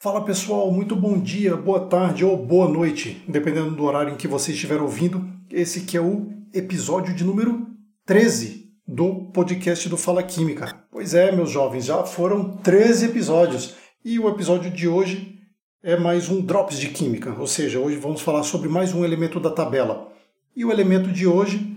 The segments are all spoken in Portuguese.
Fala pessoal, muito bom dia, boa tarde ou boa noite, dependendo do horário em que você estiver ouvindo. Esse que é o episódio de número 13 do podcast do Fala Química. Pois é, meus jovens, já foram 13 episódios e o episódio de hoje é mais um Drops de Química, ou seja, hoje vamos falar sobre mais um elemento da tabela. E o elemento de hoje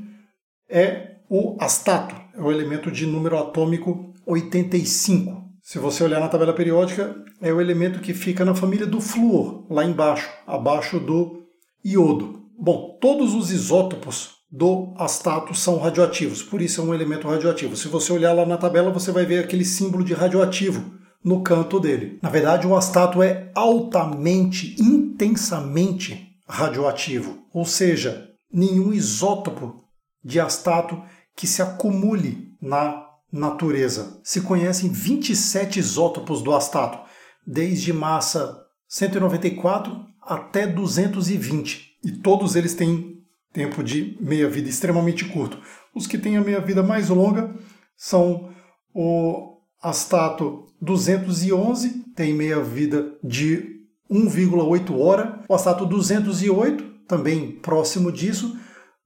é o astato, é o elemento de número atômico 85. Se você olhar na tabela periódica, é o elemento que fica na família do flúor, lá embaixo, abaixo do iodo. Bom, todos os isótopos do astato são radioativos, por isso é um elemento radioativo. Se você olhar lá na tabela, você vai ver aquele símbolo de radioativo no canto dele. Na verdade, o astato é altamente, intensamente radioativo, ou seja, nenhum isótopo de astato que se acumule na natureza. Se conhecem 27 isótopos do astato, desde massa 194 até 220, e todos eles têm tempo de meia-vida extremamente curto. Os que têm a meia-vida mais longa são o astato 211, tem meia-vida de 1,8 hora, o astato 208, também próximo disso,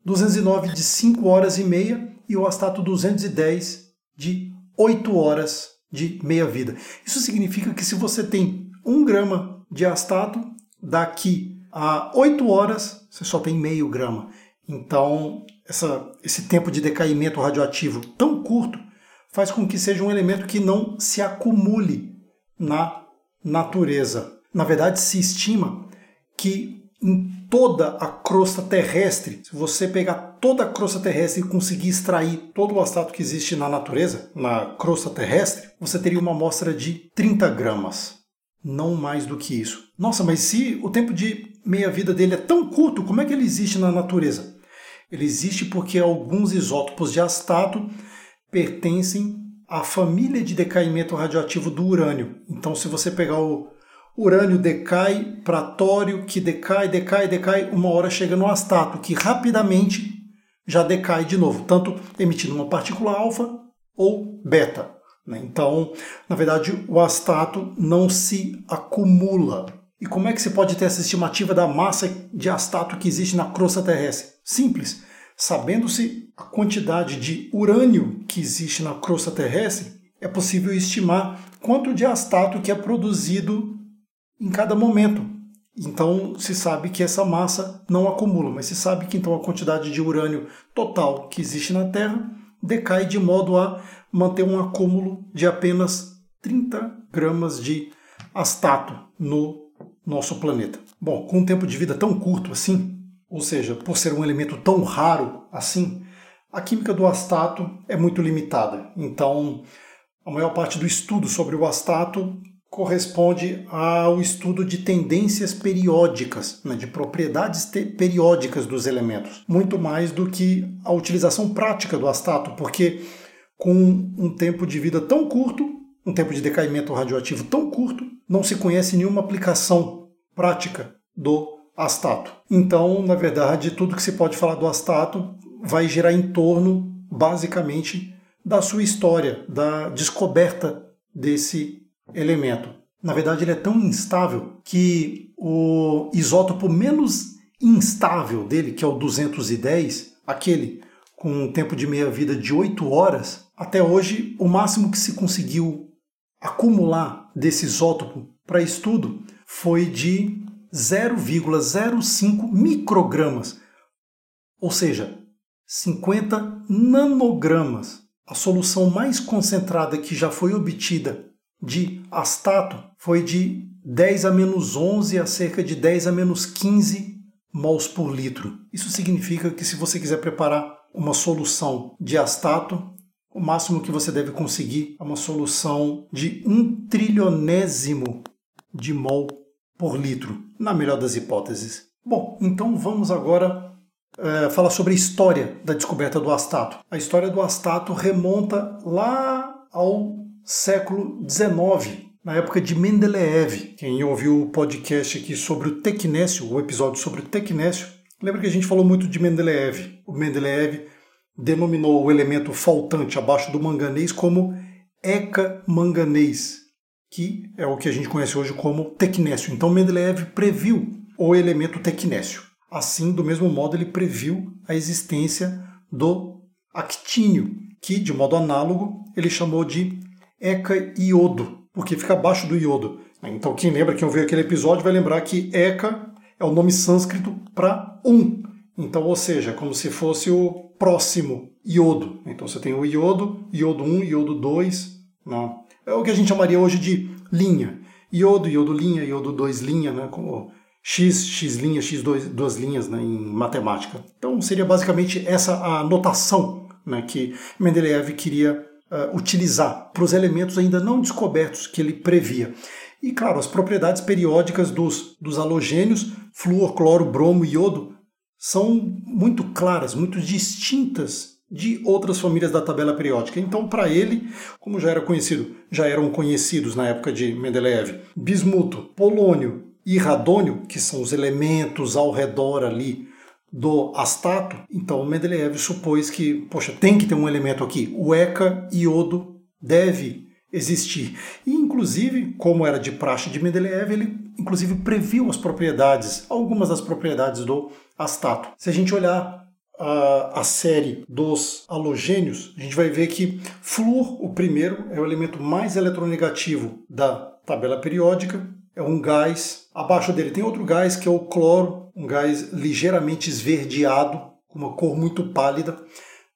209 de 5 horas e meia e o astato 210 de 8 horas de meia-vida. Isso significa que se você tem 1 grama de astato, daqui a 8 horas você só tem meio grama. Então, essa, esse tempo de decaimento radioativo tão curto faz com que seja um elemento que não se acumule na natureza. Na verdade, se estima que em toda a crosta terrestre, se você pegar toda a crosta terrestre e conseguir extrair todo o astato que existe na natureza, na crosta terrestre, você teria uma amostra de 30 gramas. Não mais do que isso. Nossa, mas se o tempo de meia-vida dele é tão curto, como é que ele existe na natureza? Ele existe porque alguns isótopos de astato pertencem à família de decaimento radioativo do urânio. Então, se você pegar o urânio decai para tório, que decai, decai, decai, uma hora chega no astato, que rapidamente já decai de novo, tanto emitindo uma partícula alfa ou beta. Né? Então, na verdade, o astato não se acumula. E como é que se pode ter essa estimativa da massa de astato que existe na crosta terrestre? Simples. Sabendo-se a quantidade de urânio que existe na crosta terrestre, é possível estimar quanto de astato que é produzido em cada momento. Então se sabe que essa massa não acumula, mas se sabe que então a quantidade de urânio total que existe na Terra decai de modo a manter um acúmulo de apenas 30 gramas de astato no nosso planeta. Bom, com um tempo de vida tão curto assim, ou seja, por ser um elemento tão raro assim, a química do astato é muito limitada. Então, a maior parte do estudo sobre o astato corresponde ao estudo de tendências periódicas, né, de propriedades periódicas dos elementos, muito mais do que a utilização prática do astato, porque com um tempo de vida tão curto, um tempo de decaimento radioativo tão curto, não se conhece nenhuma aplicação prática do astato. Então, na verdade, tudo que se pode falar do astato vai girar em torno, basicamente, da sua história, da descoberta desse elemento. Na verdade, ele é tão instável que o isótopo menos instável dele, que é o 210, aquele com um tempo de meia-vida de 8 horas, até hoje o máximo que se conseguiu acumular desse isótopo para estudo foi de 0,05 microgramas, ou seja, 50 nanogramas. A solução mais concentrada que já foi obtida de astato foi de 10 a menos 11 a cerca de 10 a menos 15 mols por litro. Isso significa que se você quiser preparar uma solução de astato, o máximo que você deve conseguir é uma solução de um trilionésimo de mol por litro, na melhor das hipóteses. Bom, então vamos agora é, falar sobre a história da descoberta do astato. A história do astato remonta lá ao século XIX, na época de Mendeleev. Quem ouviu o podcast aqui sobre o tecnésio, o episódio sobre o tecnésio, lembra que a gente falou muito de Mendeleev. O Mendeleev denominou o elemento faltante abaixo do manganês como eca-manganês. que é o que a gente conhece hoje como tecnécio. Então Mendeleev previu o elemento tecnécio. Assim, do mesmo modo, ele previu a existência do actínio, que, de modo análogo, ele chamou de eca-iodo, porque fica abaixo do iodo. Então, quem lembra, quem ouviu aquele episódio, vai lembrar que eca é o nome sânscrito para um. Então, ou seja, como se fosse o próximo iodo. Então, você tem o iodo, iodo 1, iodo 2. Não. É o que a gente chamaria hoje de linha. Iodo, iodo linha, iodo 2 linha, né? como x, x linha, x 2, duas linhas né? em matemática. Então, seria basicamente essa a notação né? que Mendeleev queria uh, utilizar para os elementos ainda não descobertos que ele previa. E, claro, as propriedades periódicas dos, dos halogênios, flúor, cloro, bromo e iodo, são muito claras, muito distintas de outras famílias da tabela periódica. Então, para ele, como já era conhecido, já eram conhecidos na época de Mendeleev, bismuto, polônio e radônio, que são os elementos ao redor ali do astato, então Mendeleev supôs que, poxa, tem que ter um elemento aqui. O ECA iodo deve existir. E, inclusive, como era de praxe de Mendeleev, ele inclusive previu as propriedades, algumas das propriedades do astato. Se a gente olhar a, a série dos halogênios, a gente vai ver que flúor, o primeiro, é o elemento mais eletronegativo da tabela periódica, é um gás. Abaixo dele tem outro gás que é o cloro, um gás ligeiramente esverdeado, com uma cor muito pálida.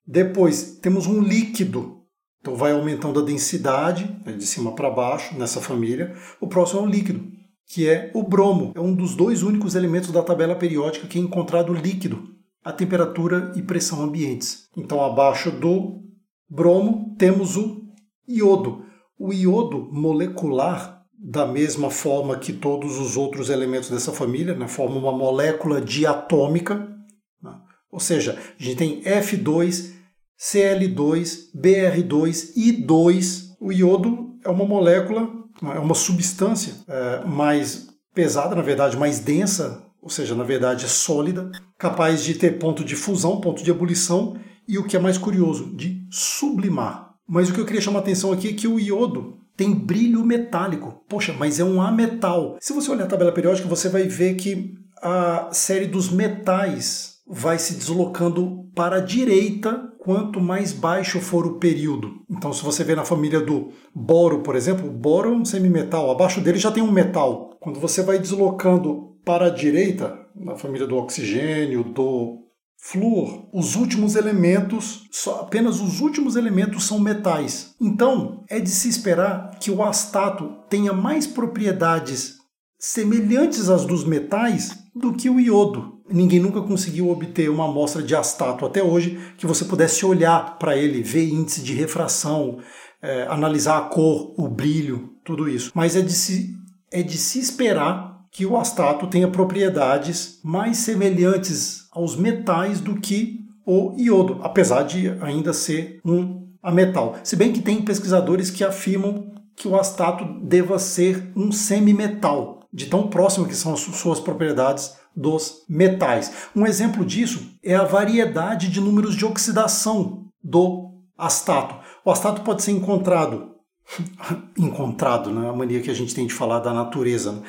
Depois temos um líquido então vai aumentando a densidade, né, de cima para baixo, nessa família. O próximo é o líquido, que é o bromo. É um dos dois únicos elementos da tabela periódica que é encontrado líquido, a temperatura e pressão ambientes. Então abaixo do bromo temos o iodo. O iodo molecular, da mesma forma que todos os outros elementos dessa família, né, forma uma molécula diatômica. Né? Ou seja, a gente tem F2 Cl2, Br2 e 2. O iodo é uma molécula, é uma substância é, mais pesada, na verdade, mais densa, ou seja, na verdade é sólida, capaz de ter ponto de fusão, ponto de ebulição e o que é mais curioso, de sublimar. Mas o que eu queria chamar a atenção aqui é que o iodo tem brilho metálico. Poxa, mas é um ametal. Se você olhar a tabela periódica, você vai ver que a série dos metais vai se deslocando para a direita quanto mais baixo for o período. Então, se você vê na família do boro, por exemplo, o boro é um semimetal, abaixo dele já tem um metal. Quando você vai deslocando para a direita, na família do oxigênio, do flúor, os últimos elementos, só apenas os últimos elementos são metais. Então, é de se esperar que o astato tenha mais propriedades semelhantes às dos metais do que o iodo ninguém nunca conseguiu obter uma amostra de astato até hoje que você pudesse olhar para ele, ver índice de refração, é, analisar a cor, o brilho, tudo isso. Mas é de se, é de se esperar que o astato tenha propriedades mais semelhantes aos metais do que o iodo, apesar de ainda ser um ametal. Se bem que tem pesquisadores que afirmam que o astato deva ser um semimetal, de tão próximo que são as suas propriedades dos metais. Um exemplo disso é a variedade de números de oxidação do astato. O astato pode ser encontrado, encontrado, né? a mania que a gente tem de falar da natureza.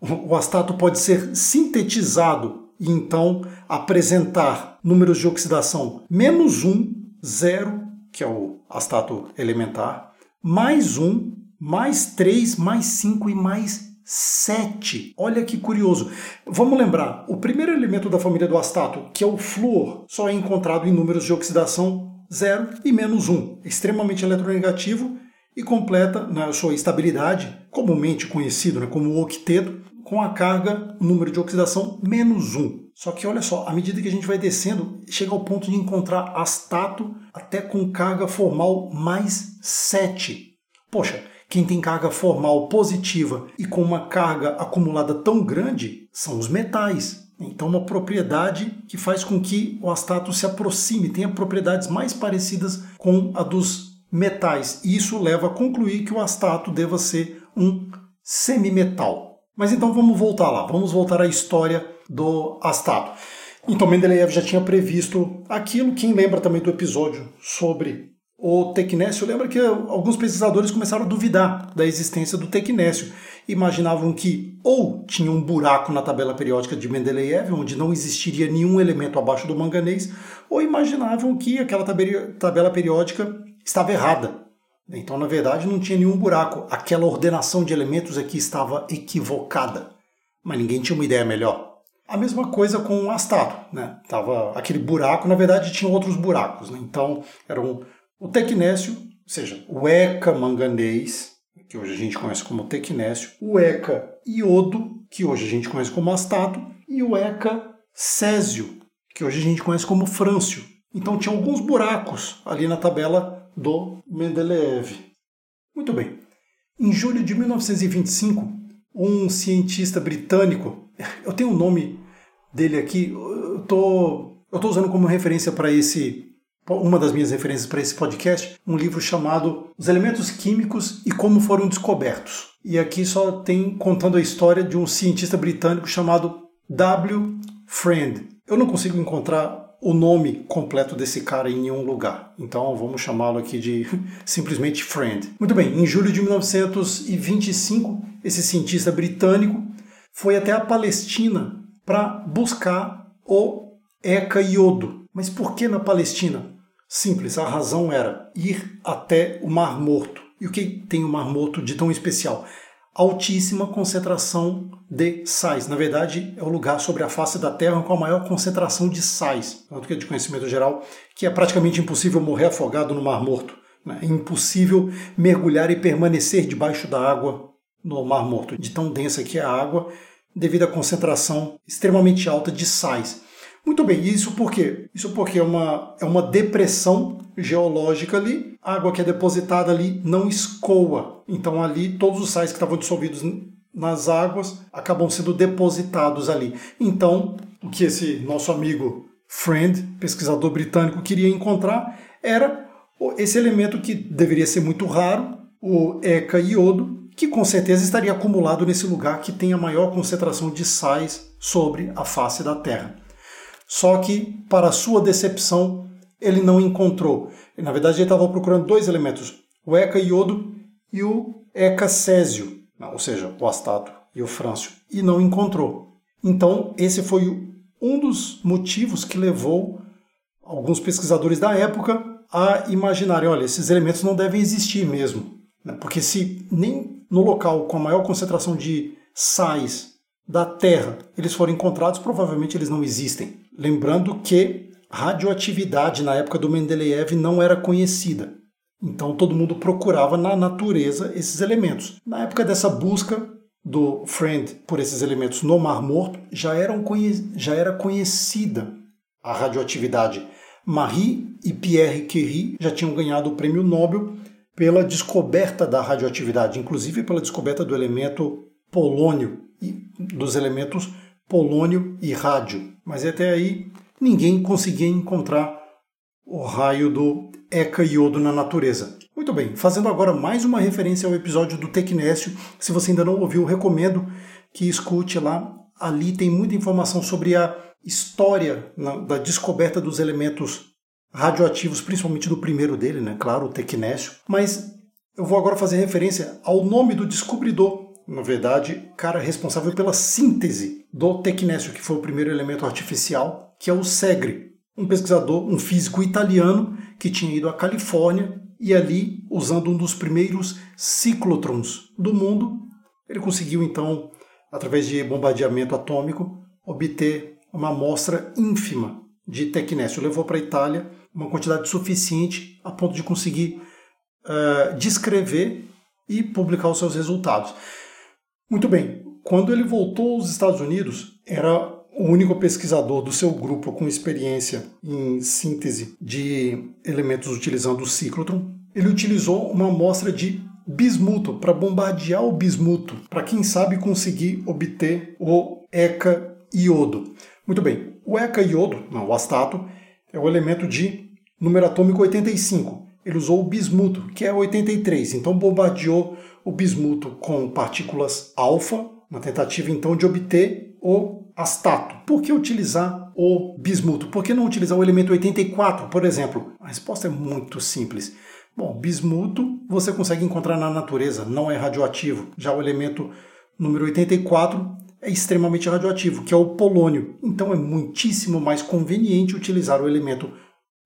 O astato pode ser sintetizado e então apresentar números de oxidação menos 1, 0, que é o astato elementar, mais 1, mais 3, mais 5 e mais 7. Olha que curioso. Vamos lembrar, o primeiro elemento da família do astato, que é o flúor, só é encontrado em números de oxidação 0 e menos 1, extremamente eletronegativo e completa na sua estabilidade, comumente conhecido né, como octeto, com a carga, número de oxidação menos 1. Só que olha só, à medida que a gente vai descendo, chega ao ponto de encontrar astato até com carga formal mais 7. Poxa, quem tem carga formal positiva e com uma carga acumulada tão grande são os metais. Então, uma propriedade que faz com que o astato se aproxime, tenha propriedades mais parecidas com a dos metais. E isso leva a concluir que o astato deva ser um semimetal. Mas então vamos voltar lá, vamos voltar à história do astato. Então Mendeleev já tinha previsto aquilo, quem lembra também do episódio sobre o tecnécio, lembra que alguns pesquisadores começaram a duvidar da existência do tecnécio. Imaginavam que ou tinha um buraco na tabela periódica de Mendeleev, onde não existiria nenhum elemento abaixo do manganês, ou imaginavam que aquela tabela periódica estava errada. Então, na verdade, não tinha nenhum buraco. Aquela ordenação de elementos aqui estava equivocada. Mas ninguém tinha uma ideia melhor. A mesma coisa com o astato, né? Tava aquele buraco, na verdade tinha outros buracos, né? Então, eram o tecnécio, ou seja, o ECA manganês, que hoje a gente conhece como tecnécio, o ECA iodo, que hoje a gente conhece como astato, e o ECA césio, que hoje a gente conhece como frâncio. Então tinha alguns buracos ali na tabela do Mendeleev. Muito bem. Em julho de 1925, um cientista britânico, eu tenho o nome dele aqui, eu tô, eu tô usando como referência para esse uma das minhas referências para esse podcast, um livro chamado Os Elementos Químicos e Como Foram Descobertos. E aqui só tem contando a história de um cientista britânico chamado W. Friend. Eu não consigo encontrar o nome completo desse cara em nenhum lugar. Então vamos chamá-lo aqui de simplesmente Friend. Muito bem, em julho de 1925, esse cientista britânico foi até a Palestina para buscar o Eca iodo. Mas por que na Palestina? Simples, a razão era ir até o Mar Morto. E o que tem o Mar Morto de tão especial? Altíssima concentração de sais. Na verdade, é o lugar sobre a face da Terra com a maior concentração de sais, tanto que é de conhecimento geral, que é praticamente impossível morrer afogado no Mar Morto. Né? É impossível mergulhar e permanecer debaixo da água no Mar Morto, de tão densa que é a água, devido à concentração extremamente alta de sais. Muito bem, isso por quê? Isso porque é uma, é uma depressão geológica ali, água que é depositada ali não escoa. Então ali todos os sais que estavam dissolvidos nas águas acabam sendo depositados ali. Então, o que esse nosso amigo Friend, pesquisador britânico, queria encontrar era esse elemento que deveria ser muito raro, o ECA iodo, que com certeza estaria acumulado nesse lugar que tem a maior concentração de sais sobre a face da Terra. Só que, para sua decepção, ele não encontrou. Na verdade, ele estava procurando dois elementos, o Eca iodo e o Eca césio, ou seja, o astato e o frâncio, e não encontrou. Então, esse foi um dos motivos que levou alguns pesquisadores da época a imaginarem, olha, esses elementos não devem existir mesmo, né? porque se nem no local com a maior concentração de sais da Terra eles forem encontrados, provavelmente eles não existem. Lembrando que radioatividade na época do Mendeleev não era conhecida. Então todo mundo procurava na natureza esses elementos. Na época dessa busca do Friend por esses elementos no Mar Morto, já, eram, já era conhecida a radioatividade. Marie e Pierre Curie já tinham ganhado o prêmio Nobel pela descoberta da radioatividade, inclusive pela descoberta do elemento polônio e dos elementos polônio e rádio. Mas até aí ninguém conseguia encontrar o raio do Eca iodo na natureza. Muito bem, fazendo agora mais uma referência ao episódio do Tecnécio. Se você ainda não ouviu, recomendo que escute lá. Ali tem muita informação sobre a história da descoberta dos elementos radioativos, principalmente do primeiro dele, né? Claro, o Tecnécio. Mas eu vou agora fazer referência ao nome do descobridor na verdade, cara responsável pela síntese do tecnécio, que foi o primeiro elemento artificial, que é o Segre, um pesquisador, um físico italiano que tinha ido à Califórnia e ali, usando um dos primeiros ciclotrons do mundo, ele conseguiu então, através de bombardeamento atômico, obter uma amostra ínfima de tecnécio. Levou para a Itália uma quantidade suficiente a ponto de conseguir uh, descrever e publicar os seus resultados. Muito bem, quando ele voltou aos Estados Unidos, era o único pesquisador do seu grupo com experiência em síntese de elementos utilizando o ciclotron. Ele utilizou uma amostra de bismuto para bombardear o bismuto, para quem sabe conseguir obter o ECA iodo. Muito bem, o ECA iodo, não, o astato, é o elemento de número atômico 85. Ele usou o bismuto, que é 83, então bombardeou o bismuto com partículas alfa, na tentativa então de obter o astato. Por que utilizar o bismuto? Por que não utilizar o elemento 84, por exemplo? A resposta é muito simples. Bom, bismuto você consegue encontrar na natureza, não é radioativo. Já o elemento número 84 é extremamente radioativo, que é o polônio. Então é muitíssimo mais conveniente utilizar o elemento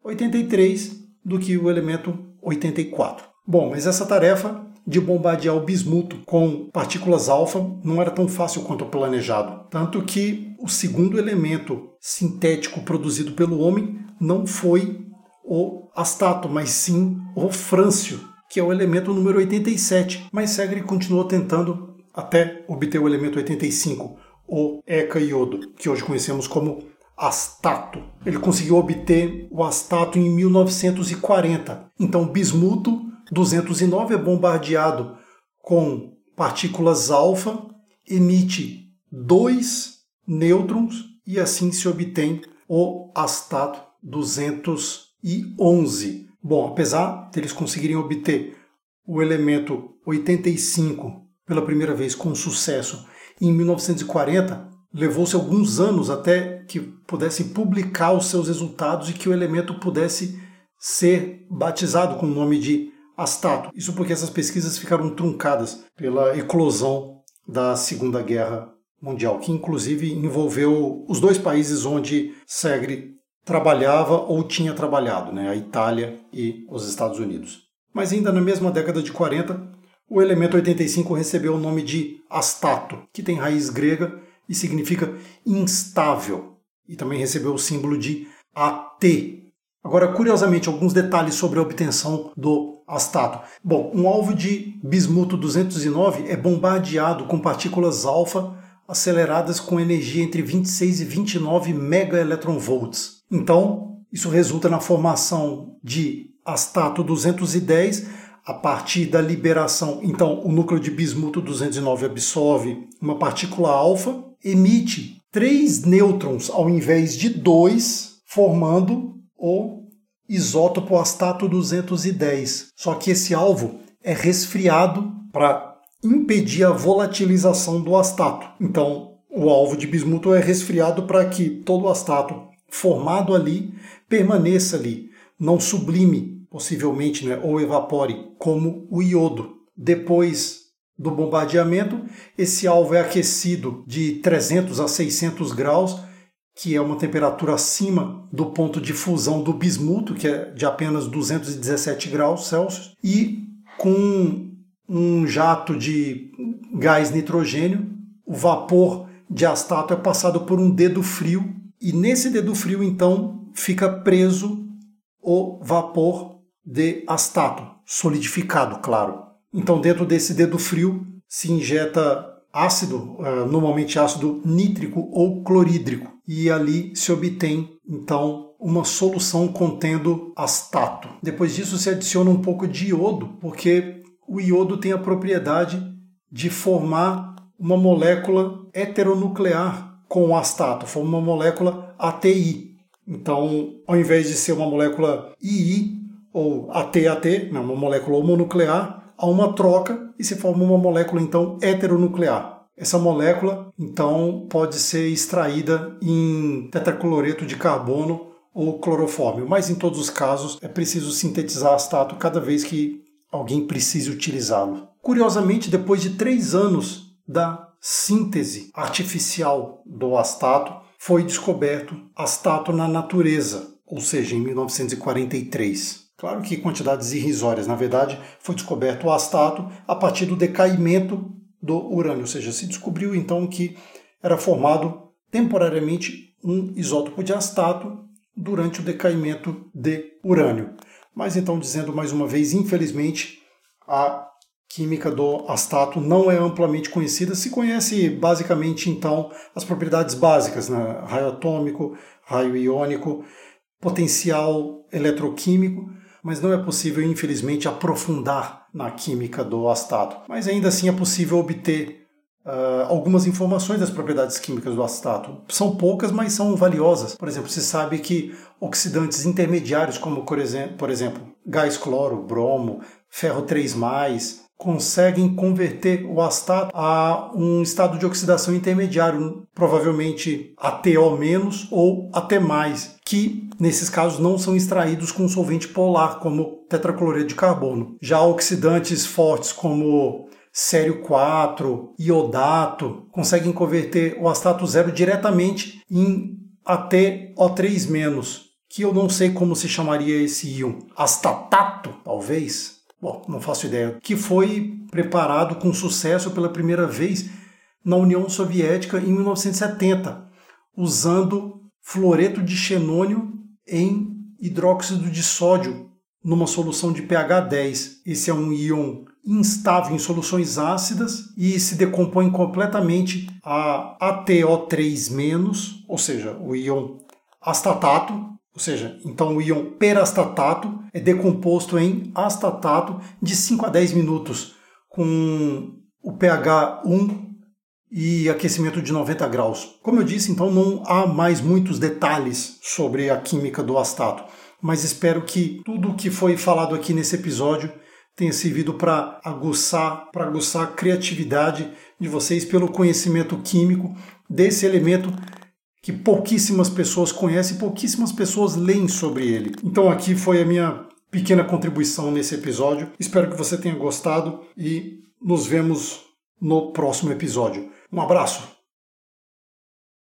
83 do que o elemento 84. Bom, mas essa tarefa de bombardear o bismuto com partículas alfa não era tão fácil quanto planejado. Tanto que o segundo elemento sintético produzido pelo homem não foi o astato, mas sim o frâncio, que é o elemento número 87. Mas Segre continuou tentando até obter o elemento 85, o ECA-iodo, que hoje conhecemos como astato. Ele conseguiu obter o astato em 1940. Então, bismuto 209 é bombardeado com partículas alfa, emite dois nêutrons e assim se obtém o astato 211. Bom, apesar deles conseguirem obter o elemento 85 pela primeira vez com sucesso em 1940, levou-se alguns anos até que pudessem publicar os seus resultados e que o elemento pudesse ser batizado com o nome de Astato. Isso porque essas pesquisas ficaram truncadas pela eclosão da Segunda Guerra Mundial, que inclusive envolveu os dois países onde Segre trabalhava ou tinha trabalhado, né, a Itália e os Estados Unidos. Mas ainda na mesma década de 40, o elemento 85 recebeu o nome de astato, que tem raiz grega e significa instável, e também recebeu o símbolo de AT. Agora, curiosamente, alguns detalhes sobre a obtenção do astato. Bom, um alvo de bismuto 209 é bombardeado com partículas alfa aceleradas com energia entre 26 e 29 megaelectronvolts. Então, isso resulta na formação de astato 210 a partir da liberação. Então, o núcleo de bismuto 209 absorve uma partícula alfa, emite três nêutrons ao invés de dois, formando o isótopo astato 210. Só que esse alvo é resfriado para impedir a volatilização do astato. Então, o alvo de bismuto é resfriado para que todo o astato formado ali permaneça ali, não sublime, possivelmente, né, ou evapore, como o iodo. Depois do bombardeamento, esse alvo é aquecido de 300 a 600 graus, que é uma temperatura acima do ponto de fusão do bismuto, que é de apenas 217 graus Celsius, e com um jato de gás nitrogênio, o vapor de astato é passado por um dedo frio, e nesse dedo frio, então, fica preso o vapor de astato, solidificado, claro. Então, dentro desse dedo frio se injeta ácido, eh, normalmente ácido nítrico ou clorídrico, e ali se obtém então uma solução contendo astato. Depois disso se adiciona um pouco de iodo, porque o iodo tem a propriedade de formar uma molécula heteronuclear com o astato, forma uma molécula ATI. Então, ao invés de ser uma molécula II ou AT-AT, né, uma molécula homonuclear, há uma troca e se forma uma molécula então heteronuclear. Essa molécula então pode ser extraída em tetracloreto de carbono ou clorofórmio, mas em todos os casos é preciso sintetizar astato cada vez que alguém precise utilizá-lo. Curiosamente, depois de três anos da síntese artificial do astato, foi descoberto astato na natureza, ou seja, em 1943. Claro que quantidades irrisórias. Na verdade, foi descoberto o astato a partir do decaimento do urânio, ou seja, se descobriu então que era formado temporariamente um isótopo de astato durante o decaimento de urânio. Mas então, dizendo mais uma vez, infelizmente, a química do astato não é amplamente conhecida. Se conhece basicamente então as propriedades básicas, né? raio atômico, raio iônico, potencial eletroquímico, mas não é possível, infelizmente, aprofundar na química do astato. Mas ainda assim é possível obter uh, algumas informações das propriedades químicas do astato. São poucas, mas são valiosas. Por exemplo, se sabe que oxidantes intermediários, como por exemplo, gás cloro, bromo, ferro 3, conseguem converter o astato a um estado de oxidação intermediário, provavelmente ATO- ou até mais, que nesses casos não são extraídos com solvente polar, como tetracloreto de carbono. Já oxidantes fortes como sério 4, iodato, conseguem converter o astato zero diretamente em ATO3-, que eu não sei como se chamaria esse íon. Astatato, talvez? Bom, não faço ideia. Que foi preparado com sucesso pela primeira vez na União Soviética em 1970, usando fluoreto de xenônio em hidróxido de sódio numa solução de pH 10. Esse é um íon instável em soluções ácidas e se decompõe completamente a ATO3-, ou seja, o íon astatato, ou seja, então o íon perastatato é decomposto em astatato de 5 a 10 minutos com o pH 1 e aquecimento de 90 graus. Como eu disse, então não há mais muitos detalhes sobre a química do astato, mas espero que tudo o que foi falado aqui nesse episódio tenha servido para aguçar, para aguçar a criatividade de vocês pelo conhecimento químico desse elemento que pouquíssimas pessoas conhecem, pouquíssimas pessoas leem sobre ele. Então aqui foi a minha pequena contribuição nesse episódio. Espero que você tenha gostado e nos vemos no próximo episódio. Um abraço.